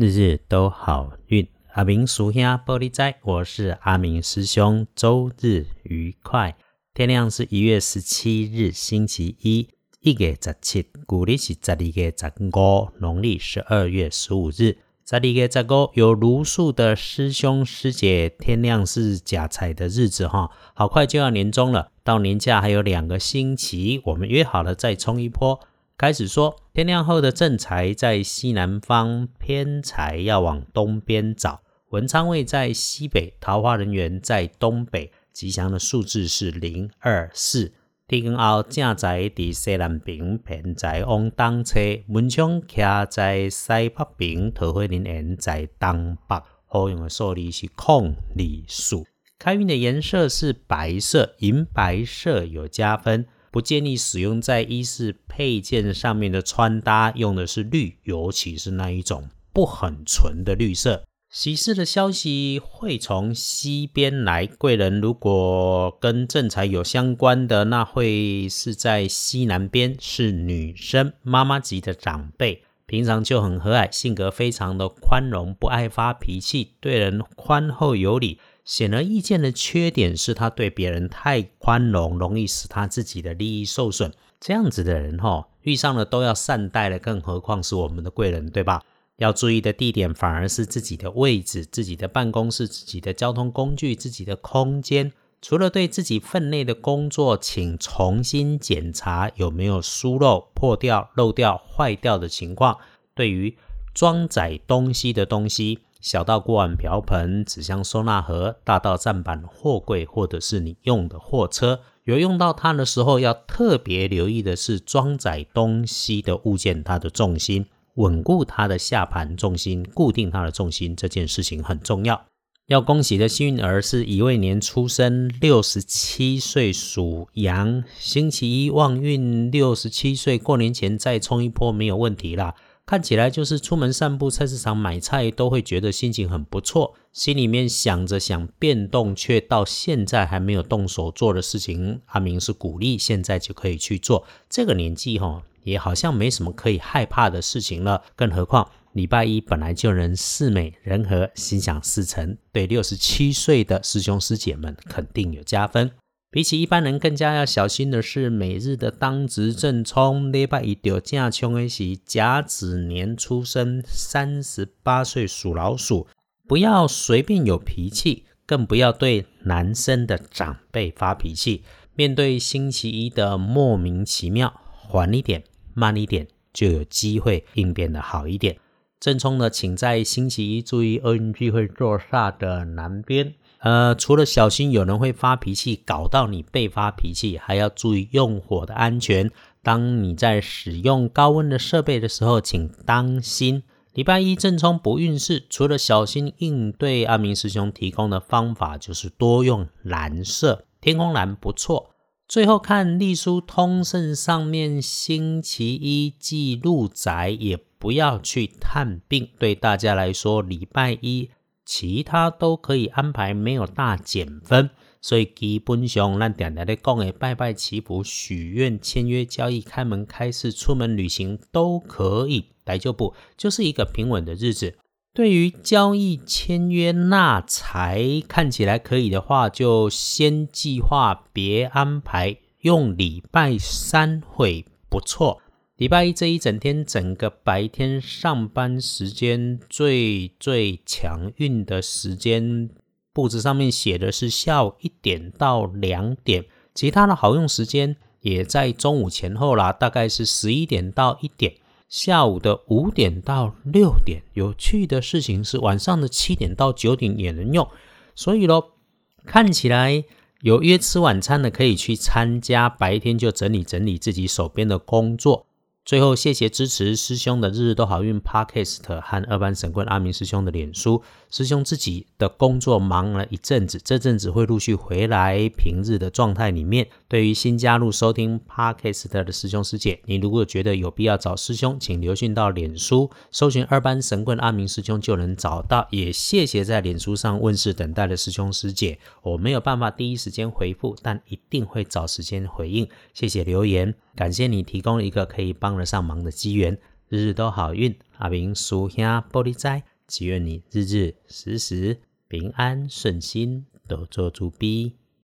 日日都好运。阿明属兄玻璃仔，我是阿明师兄。周日愉快。天亮是一月十七日，星期一，一月十七，古历是十二月十五，农历十二月十五日。十二月十五有如数的师兄师姐，天亮是甲财的日子哈，好快就要年终了，到年假还有两个星期，我们约好了再冲一波。开始说，天亮后的正财在西南方，偏财要往东边找。文昌位在西北，桃花人缘在东北。吉祥的数字是零二四。天后正在西南边，偏财往东侧。文昌徛在西北边，桃花人缘在东北。好用的数字是空里数。开运的颜色是白色，银白色有加分。不建议使用在衣饰配件上面的穿搭，用的是绿，尤其是那一种不很纯的绿色。喜事的消息会从西边来，贵人如果跟正财有相关的，那会是在西南边，是女生妈妈级的长辈，平常就很和蔼，性格非常的宽容，不爱发脾气，对人宽厚有礼。显而易见的缺点是他对别人太宽容，容易使他自己的利益受损。这样子的人哈，遇上了都要善待了，更何况是我们的贵人，对吧？要注意的地点反而是自己的位置、自己的办公室、自己的交通工具、自己的空间。除了对自己分内的工作，请重新检查有没有疏漏、破掉、漏掉、坏掉的情况。对于装载东西的东西。小到锅碗瓢盆、纸箱收纳盒，大到站板、货柜，或者是你用的货车，有用到它的时候，要特别留意的是装载东西的物件，它的重心，稳固它的下盘重心，固定它的重心，这件事情很重要。要恭喜的幸运儿是乙未年出生，六十七岁属羊，星期一旺运，六十七岁过年前再冲一波没有问题啦。看起来就是出门散步、菜市场买菜都会觉得心情很不错，心里面想着想变动，却到现在还没有动手做的事情，阿明是鼓励现在就可以去做。这个年纪哈，也好像没什么可以害怕的事情了。更何况礼拜一本来就能事美人和、心想事成，对六十七岁的师兄师姐们肯定有加分。比起一般人更加要小心的是，每日的当值正冲，礼拜一丢正冲的是甲子年出生，三十八岁属老鼠，不要随便有脾气，更不要对男生的长辈发脾气。面对星期一的莫名其妙，缓一点，慢一点，就有机会应变的好一点。正冲呢，请在星期一注意厄运聚会坐煞的南边。呃，除了小心有人会发脾气，搞到你被发脾气，还要注意用火的安全。当你在使用高温的设备的时候，请当心。礼拜一正冲不运势，除了小心应对，阿明师兄提供的方法就是多用蓝色，天空蓝不错。最后看隶书通胜上面，星期一记入宅，也不要去探病。对大家来说，礼拜一。其他都可以安排，没有大减分，所以基本上咱点点的讲诶，拜拜祈福、许愿、签约、交易、开门开市、出门旅行都可以，来就不就是一个平稳的日子。对于交易、签约、纳财，看起来可以的话，就先计划，别安排，用礼拜三会不错。礼拜一这一整天，整个白天上班时间最最强运的时间，布置上面写的是下午一点到两点，其他的好用时间也在中午前后啦，大概是十一点到一点，下午的五点到六点。有趣的事情是晚上的七点到九点也能用，所以咯，看起来有约吃晚餐的可以去参加，白天就整理整理自己手边的工作。最后，谢谢支持师兄的日日都好运 Podcast 和二班神棍阿明师兄的脸书。师兄自己的工作忙了一阵子，这阵子会陆续回来平日的状态里面。对于新加入收听 Podcast 的师兄师姐，你如果觉得有必要找师兄，请留讯到脸书，搜寻二班神棍阿明师兄就能找到。也谢谢在脸书上问世等待的师兄师姐，我没有办法第一时间回复，但一定会找时间回应。谢谢留言。感谢你提供一个可以帮得上忙的机缘，日日都好运，阿明叔兄玻璃仔，祈愿你日日时时平安顺心，都做主逼。